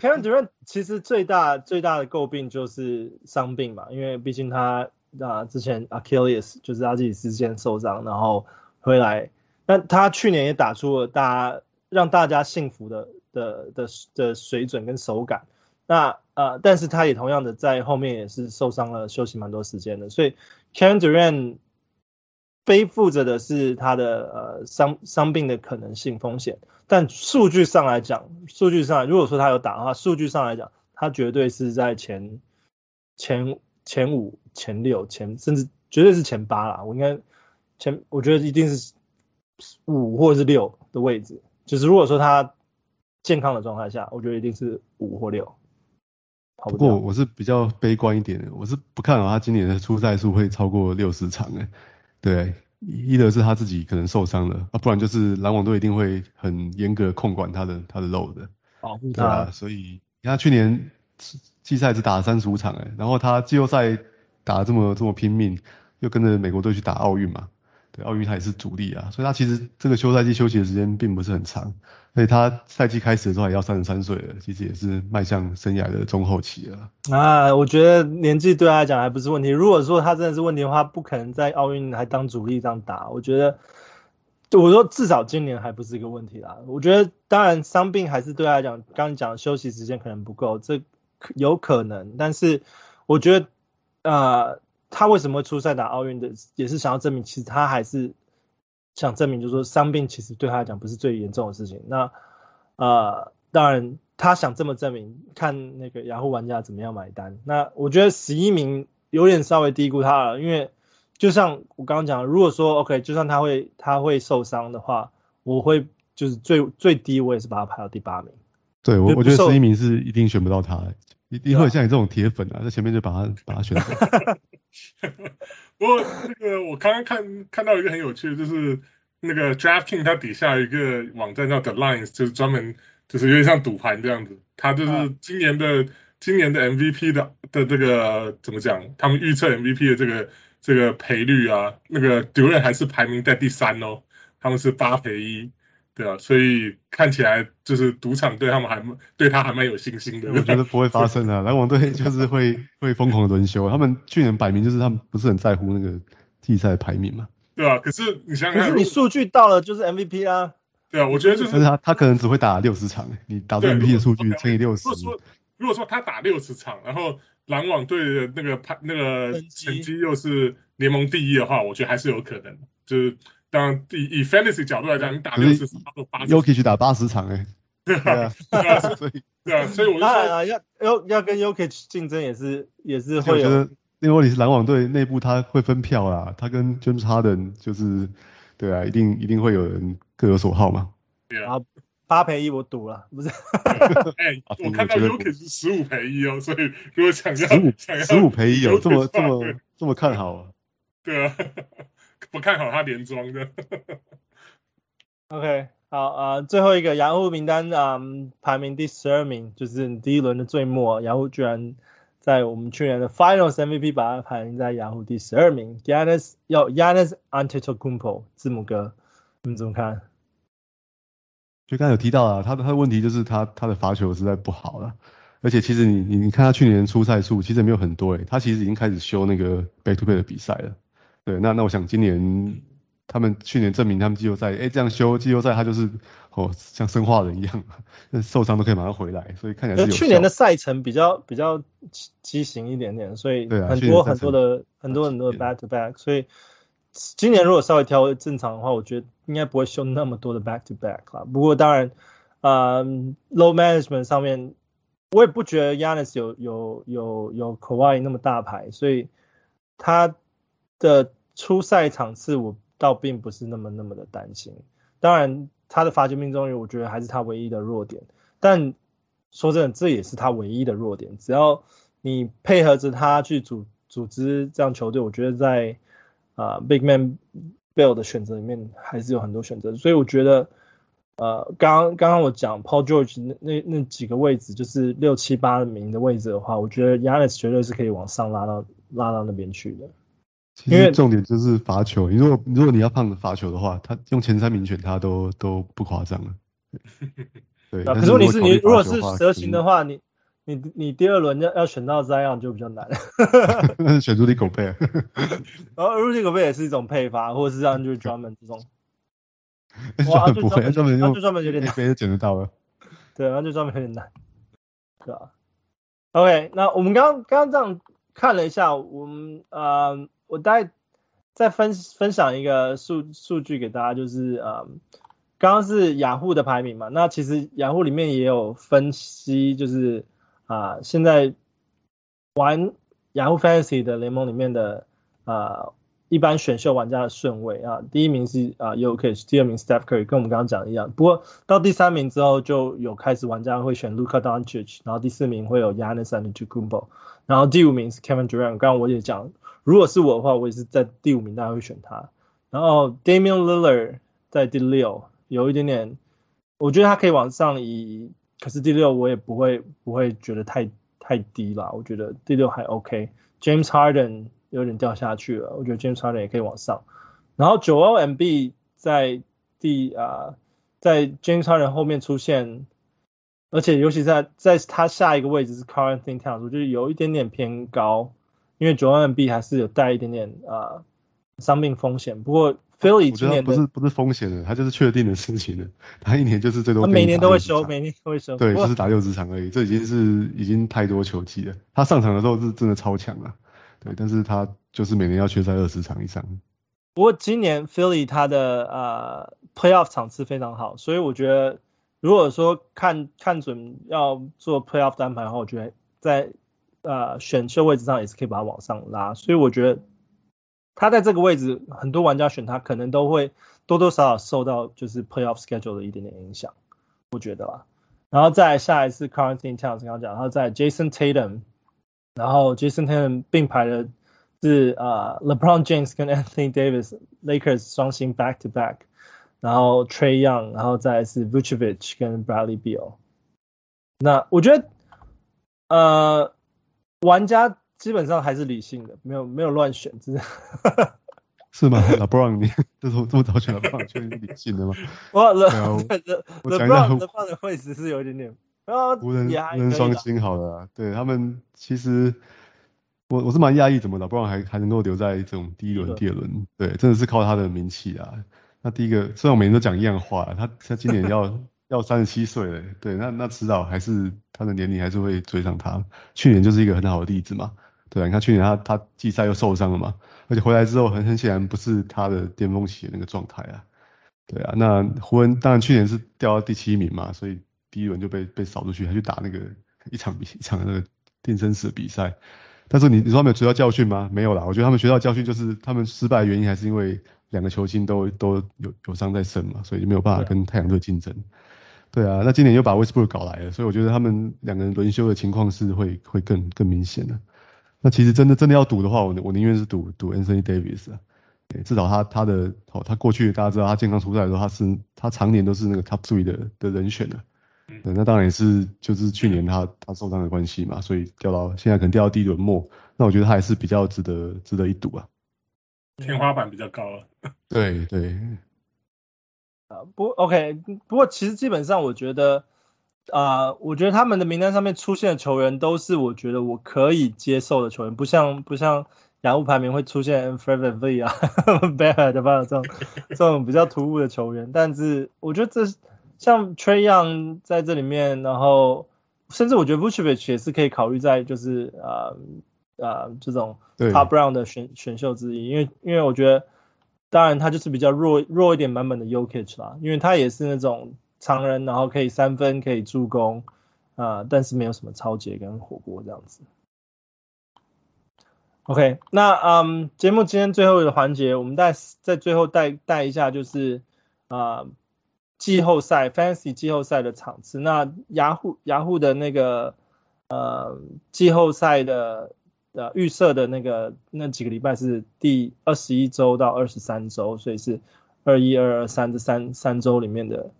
Kevin Durant 其实最大最大的诟病就是伤病嘛，因为毕竟他啊之前 Achilles 就是他自己之前受伤，然后回来。但他去年也打出了大家让大家信服的的的的水准跟手感，那呃，但是他也同样的在后面也是受伤了，休息蛮多时间的，所以 Kevin Durant 背负着的是他的呃伤伤病的可能性风险，但数据上来讲，数据上来如果说他有打的话，数据上来讲，他绝对是在前前前五、前六、前甚至绝对是前八啦，我应该前我觉得一定是。五或者是六的位置，就是如果说他健康的状态下，我觉得一定是五或六。不过我是比较悲观一点的，我是不看好他今年的出赛数会超过六十场诶。对，一的是他自己可能受伤了，啊，不然就是篮网队一定会很严格控管他的他的 load 的，保护他。对啊，所以你看去年季赛只打了三十五场诶，然后他季后赛打得这么这么拼命，又跟着美国队去打奥运嘛。对，奥运他也是主力啊，所以他其实这个休赛季休息的时间并不是很长，所以他赛季开始的时候也要三十三岁了，其实也是迈向生涯的中后期了。啊，我觉得年纪对他来讲还不是问题。如果说他真的是问题的话，不可能在奥运还当主力这样打。我觉得，我说至少今年还不是一个问题啦。我觉得当然伤病还是对他来讲，刚刚讲休息时间可能不够，这有可能。但是我觉得，呃。他为什么出赛打奥运的，也是想要证明，其实他还是想证明，就是说伤病其实对他来讲不是最严重的事情。那呃，当然他想这么证明，看那个雅虎玩家怎么样买单。那我觉得十一名有点稍微低估他了，因为就像我刚刚讲，如果说 OK，就算他会他会受伤的话，我会就是最最低我也是把他排到第八名。对，我我觉得十一名是一定选不到他的。一定会像你这种铁粉啊，在前面就把他把他选走。不过这个我刚刚看看到一个很有趣的，就是那个 DraftKings 它底下有一个网站叫 The Lines，就是专门就是有点像赌盘这样子。它就是今年的、啊、今年的 MVP 的的这个怎么讲？他们预测 MVP 的这个这个赔率啊，那个 Durant 还是排名在第三哦，他们是八赔一。对啊，所以看起来就是赌场对他们还对他还蛮有信心的。我觉得不会发生的，篮网队就是会会疯狂的轮休。他们去年摆明就是他们不是很在乎那个季赛排名嘛。对啊，可是你想想看，可是你数据到了就是 MVP 啊。对啊，我觉得就是。但是他他可能只会打六十场，你打出 MVP 的数据乘以六十。如果说如果说他打六十场，然后篮网队的那个排那个成绩又是联盟第一的话，我觉得还是有可能，就是。当然，以以 fantasy 角度来讲，你打六十场或八十，Jokic 打八十场 哎，对啊，所以对啊，所以我就说啊，要要要跟 Yokic 竞争也是也是会有。我觉得因为你是篮网队内部，他会分票啦，他跟 James Harden 就是对啊，一定一定会有人各有所好嘛。对啊，八赔一我赌了，不是？哎，我看到 Yokic 是十五赔一哦，所以如果想要十五十五赔一哦，这么这么这么看好啊？对啊，不看好他连庄的。OK，好啊、呃，最后一个雅虎名单啊、嗯，排名第十二名，就是第一轮的最末，雅虎居然在我们去年的 Finals MVP 把它排名在雅虎第十二名。Giannis 要 Giannis Antetokounmpo 字母哥，你怎么看？就刚才有提到啊，他的他的问题就是他他的罚球实在不好了，而且其实你你你看他去年出赛数其实没有很多诶，他其实已经开始修那个 back to back 的比赛了。对，那那我想今年。他们去年证明他们季后赛，哎，这样修季后赛，他就是哦，像生化人一样，那受伤都可以马上回来，所以看起来是有。去年的赛程比较比较畸形一点点，所以很多很多的很多很多的 back to back，所以今年如果稍微调正常的话，我觉得应该不会修那么多的 back to back 啦。不过当然，呃，load management 上面，我也不觉得 Giannis 有有有有 Kawhi 那么大牌，所以他的出赛场次我。倒并不是那么那么的担心，当然他的罚球命中率，我觉得还是他唯一的弱点。但说真的，这也是他唯一的弱点。只要你配合着他去组组织这样球队，我觉得在啊、Big Man Bill 的选择里面还是有很多选择。所以我觉得，呃，刚刚刚刚我讲 Paul George 那那那几个位置，就是六七八名的位置的话，我觉得 Yannis 绝对是可以往上拉到拉到那边去的。其实重点就是罚球，你如果如果你要判罚球的话，他用前三名选他都都不夸张 了。对，可是问题是你如果是蛇形的话，你你你第二轮要要选到这样就比较难。那 是选 Rudy Gobert。然 后 Rudy Gobert 也是一种配罚，或者是这样就是专门这种。专门不会，专门用就专门有点难，别人捡得到了。对，那就专门有点难。对吧？OK，那我们刚刚刚这样看了一下，我们呃。我大概再分分享一个数数据给大家，就是呃，刚刚是雅虎的排名嘛，那其实雅虎里面也有分析，就是啊、呃，现在玩雅虎 Fantasy 的联盟里面的啊。一般选秀玩家的顺位啊，第一名是啊 Jokic，第二名 Steph Curry，跟我们刚刚讲的一样。不过到第三名之后，就有开始玩家会选 Luka Doncic，然后第四名会有 Giannis Antetokounmpo，然后第五名是 Kevin Durant。刚刚我也讲，如果是我的话，我也是在第五名，大家会选他。然后 Damian Lillard 在第六，有一点点，我觉得他可以往上移，可是第六我也不会不会觉得太太低啦，我觉得第六还 OK。James Harden。有点掉下去了，我觉得 James Harden 也可以往上。然后 Joel m b 在第啊，在 James Harden 后面出现，而且尤其在在他下一个位置是 Karl-Anthony Towns，就是有一点点偏高，因为 Joel Embiid 还是有带一点点啊伤病风险。不过 Philly 今年不是不是风险的，他就是确定的事情了。他一年就是最多，他每年都会休，每年都会休。对，就是打六十场而已，这已经是已经太多球季了。他上场的时候是真的超强了。对，但是他就是每年要缺赛二十场以上。不过今年 Philly 他的呃 Playoff 场次非常好，所以我觉得如果说看看准要做 Playoff 单排的话，我觉得在呃选秀位置上也是可以把它往上拉。所以我觉得他在这个位置，很多玩家选他可能都会多多少少受到就是 Playoff schedule 的一点点影响，我觉得啦。然后再下一次 Karl-Anthony Towns 刚刚讲，然后再 Jason Tatum。然后 Jason Tatum 并排的是啊、呃、LeBron James 跟 Anthony Davis Lakers 双星 back to back，然后 Trae Young，然后再是 Vucevic 跟 Bradley Beal。那我觉得呃玩家基本上还是理性的，没有没有乱选，是 是吗？LeBron 你 这么这么早选 LeBron 确实是理性的吗？我 Le LeBron LeBron 的位置是有一点点。湖人湖人双星好了，对他们其实我我是蛮讶异，怎么的，不然还还能够留在这种第一轮、第二轮，对，真的是靠他的名气啊。那第一个，虽然我每年都讲一样话，他他今年要要三十七岁了，对，那那迟早还是他的年龄还是会追上他。去年就是一个很好的例子嘛，对，你看去年他他季赛又受伤了嘛，而且回来之后很很显然不是他的巅峰期的那个状态啊，对啊，那湖人当然去年是掉到第七名嘛，所以。第一轮就被被扫出去，他去打那个一场比一场那个定生死的比赛。但是你你说他们有学到教训吗？没有啦，我觉得他们学到教训就是他们失败的原因还是因为两个球星都都有有伤在身嘛，所以就没有办法跟太阳队竞争。对啊，那今年又把 Westbrook 搞来了，所以我觉得他们两个人轮休的情况是会会更更明显的。那其实真的真的要赌的话，我我宁愿是赌赌 Anthony Davis 啊，对，至少他他的哦，他过去大家知道他健康出赛的时候，他是他常年都是那个 Top Three 的的人选的。对，那当然也是就是去年他他受伤的关系嘛，所以掉到现在可能掉到第一轮末，那我觉得他还是比较值得值得一赌啊。天花板比较高了。对对。啊不 OK，不过其实基本上我觉得啊、呃，我觉得他们的名单上面出现的球员都是我觉得我可以接受的球员，不像不像雅虎排名会出现 Fred VanVleet 啊、Bear 的吧这种这种比较突兀的球员，但是我觉得这像 Trae Young 在这里面，然后甚至我觉得 Vucevic 也是可以考虑在就是啊啊、呃呃、这种 Top Round 的选选秀之一，因为因为我觉得。当然，他就是比较弱弱一点版本的 Ukitch 啦，因为他也是那种常人，然后可以三分，可以助攻，啊、但是没有什么抄截跟火锅这样子。OK，那嗯，节目今天最后的环节，我们再在最后带带一下，就是啊，季后赛 Fantasy 季后赛的场次。那雅虎雅虎的那个呃季后赛的。呃，预设的那个那几个礼拜是第二十一周到二十三周，所以是二一、二二、三这三三周里面的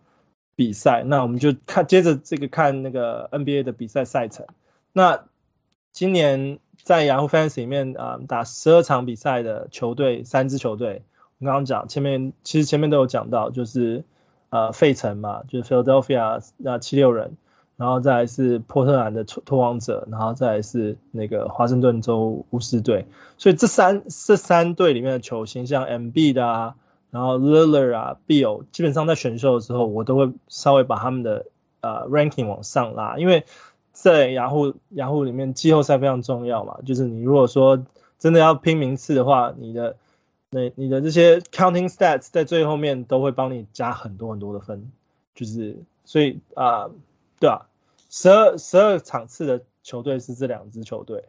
比赛。那我们就看接着这个看那个 NBA 的比赛赛程。那今年在 Yahoo Fans 里面啊、打十二场比赛的球队，三支球队，我刚刚讲前面其实前面都有讲到，就是呃费城嘛，就是 Philadelphia 那七六人。然后再来是波特兰的拓荒者，然后再来是那个华盛顿州巫师队，所以这三这三队里面的球星，像 M B 的啊，然后 Lillard 啊，Bill，基本上在选秀的时候，我都会稍微把他们的呃 ranking 往上拉，因为在雅虎雅虎里面季后赛非常重要嘛，就是你如果说真的要拼名次的话，你的那你的这些 counting stats 在最后面都会帮你加很多很多的分，就是所以啊、对啊。十二十二场次的球队是这两支球队，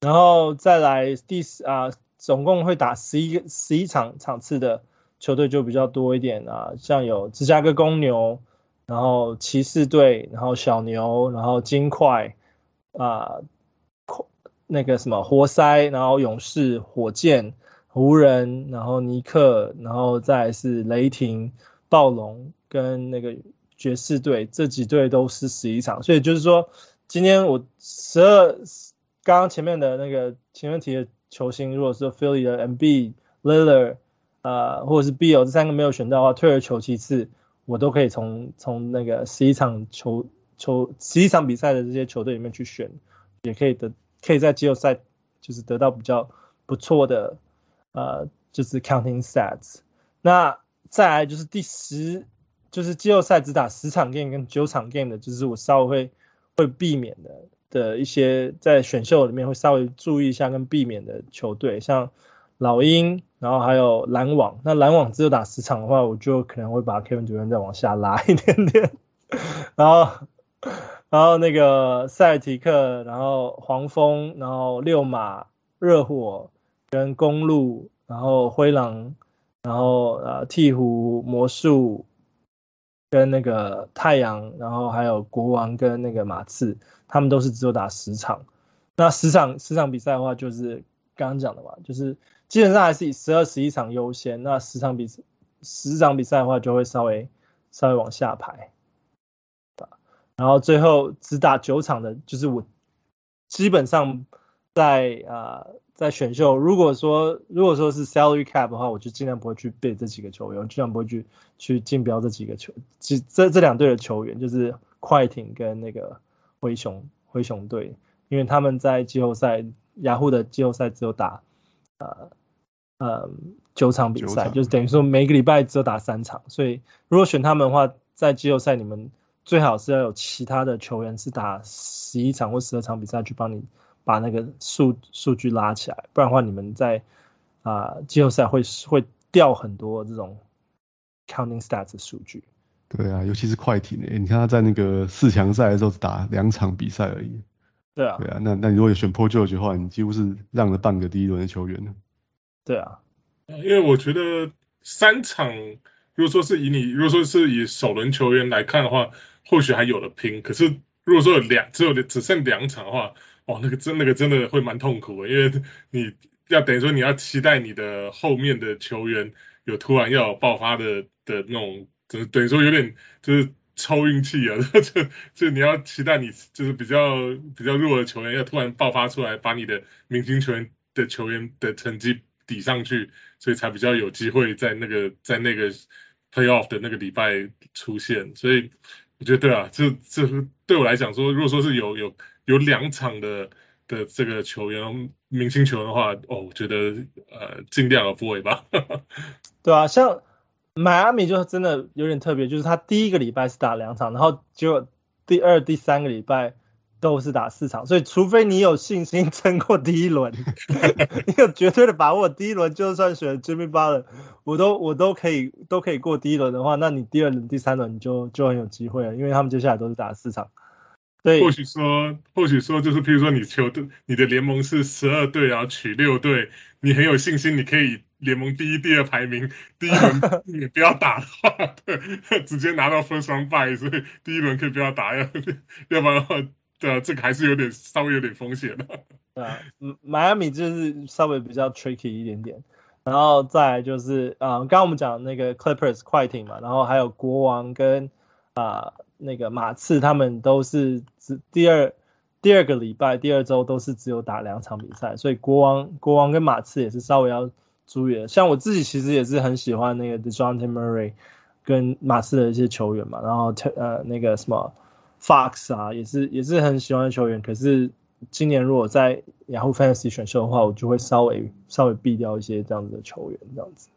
然后再来第啊，总共会打十一个十一场场次的球队就比较多一点啊，像有芝加哥公牛，然后骑士队，然后小牛，然后金块啊，那个什么活塞，然后勇士、火箭、湖人，然后尼克，然后再是雷霆、暴龙跟那个。爵士队这几队都是十一场，所以就是说，今天我十二刚刚前面的那个前面提的球星，如果是 Philly 的 MB，Lila，啊、或者是 Bill 这三个没有选到的话，退而求其次，我都可以从从那个十一场球球十一场比赛的这些球队里面去选，也可以得可以在季后赛就是得到比较不错的呃就是 counting stats。那再来就是第十。就是季后赛只打十场 game 跟九场 game 的，就是我稍微会会避免的的一些在选秀里面会稍微注意一下跟避免的球队，像老鹰，然后还有篮网。那篮网只有打十场的话，我就可能会把 Kevin Durant 再往下拉一点点。然后然后那个塞尔提克，然后黄蜂，然后六马、热火跟公鹿，然后灰狼，然后呃鹈鹕、魔术。跟那个太阳，然后还有国王跟那个马刺，他们都是只有打十场。那十场十场比赛的话，就是刚刚讲的嘛，就是基本上还是以十二十一场优先。那十场比十场比赛的话，就会稍微稍微往下排。然后最后只打九场的，就是我基本上在啊。在选秀，如果说如果说是 salary cap 的话，我就尽量不会去 bid 这几个球员，我尽量不会去去竞标这几个球，这这这两队的球员就是快艇跟那个灰熊灰熊队，因为他们在季后赛，雅虎的季后赛只有打呃呃九场比赛，就是等于说每个礼拜只有打三场，所以如果选他们的话，在季后赛你们最好是要有其他的球员是打十一场或十二场比赛去帮你。把那个数数据拉起来，不然的话你们在啊季后赛会会掉很多这种 counting stats 的数据。对啊，尤其是快艇诶，你看他在那个四强赛的时候只打两场比赛而已。对啊。对啊，那那你如果有选 Paul George 的话，你几乎是让了半个第一轮的球员呢。对啊。因为我觉得三场如果说是以你，如果说是以首轮球员来看的话，或许还有的拼。可是如果说有两，只有只剩两场的话，哦，那个真那个真的会蛮痛苦的，因为 你要等于说你要期待你的后面的球员有突然要有爆发的的那种，等等于说有点就是抽运气啊，就就你要期待你就是比较比较弱的球员要突然爆发出来，把你的明星球员的球员的成绩抵上去，所以才比较有机会在那个在那个 playoff 的那个礼拜出现。所以我觉得对啊，这这对我来讲说，如果说是有有有两场的的这个球员明星球员的话，哦，我觉得呃尽量 avoid 吧。对啊，像迈阿密就真的有点特别，就是他第一个礼拜是打两场，然后结果第二、第三个礼拜。都是打四场，所以除非你有信心撑过第一轮，你有绝对的把握，第一轮就算选 Jimmy Butler，我都我都可以都可以过第一轮的话，那你第二轮、第三轮你就就很有机会了，因为他们接下来都是打四场。对，或许说，或许说就是，譬如说你球队你的联盟是十二队，然后取六队，你很有信心，你可以联盟第一、第二排名，第一轮 你不要打的话，对，直接拿到 first round bye，所以第一轮可以不要打，要要不然的话。对啊，这个还是有点稍微有点风险的。对啊，嗯，迈阿密就是稍微比较 tricky 一点点，然后再来就是啊，刚刚我们讲那个 Clippers 快艇嘛，然后还有国王跟啊那个马刺，他们都是只第二第二个礼拜第二周都是只有打两场比赛，所以国王国王跟马刺也是稍微要注意的。像我自己其实也是很喜欢那个 Dejounte Murray 跟马刺的一些球员嘛，然后呃那个什么。Fox 啊，也是也是很喜欢的球员，可是今年如果在 Yahoo Fantasy 选秀的话，我就会稍微稍微避掉一些这样子的球员，这样子。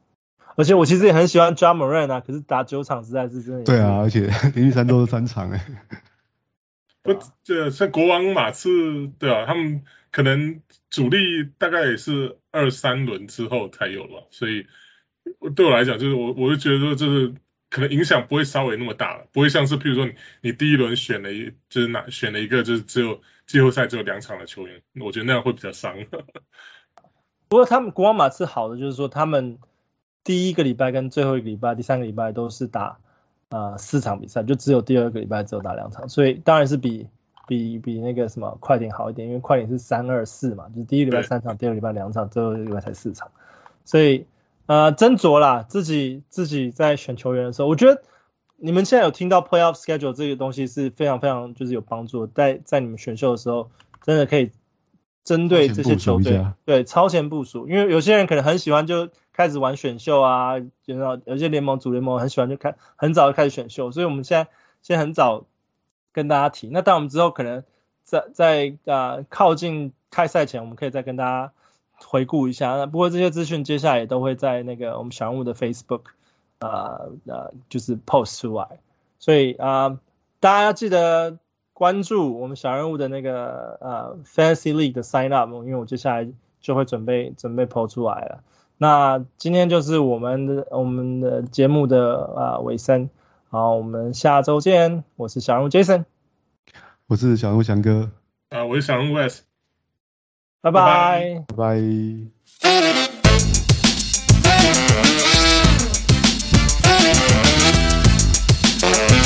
而且我其实也很喜欢 Ja Morant 啊，可是打九场实在是真的。对啊，而且 连续三周是三场哎。不，这像国王马刺，对啊，他们可能主力大概也是二三轮之后才有了，所以对我来讲，就是我我就觉得说就是。可能影响不会稍微那么大了，不会像是譬如说你你第一轮选了一就是哪选了一个就是只有季后赛只有两场的球员，我觉得那样会比较伤。不过他们国王马刺好的就是说他们第一个礼拜跟最后一个礼拜、第三个礼拜都是打啊、呃、四场比赛，就只有第二个礼拜只有打两场，所以当然是比比比那个什么快艇好一点，因为快艇是三二四嘛，就是第一个礼拜三场，第二个礼拜两场，最后一个礼拜才四场，所以。呃，斟酌啦，自己自己在选球员的时候，我觉得你们现在有听到 playoff schedule 这个东西是非常非常就是有帮助的，在在你们选秀的时候，真的可以针对这些球队，对，超前部署，因为有些人可能很喜欢就开始玩选秀啊，就知有些联盟主联盟很喜欢就开很早就开始选秀，所以我们现在先很早跟大家提，那当我们之后可能在在啊、呃、靠近开赛前，我们可以再跟大家。回顾一下，那不过这些资讯接下来也都会在那个我们小人物的 Facebook，呃呃，就是 post 出来，所以啊、呃，大家要记得关注我们小人物的那个呃 Fantasy League 的 sign up，因为我接下来就会准备准备 post 出来了。那今天就是我们的我们的节目的啊、呃、尾声，好，我们下周见，我是小人物 Jason，我是小人物翔哥，啊，我是小人物 Wes。拜拜，拜拜。拜拜。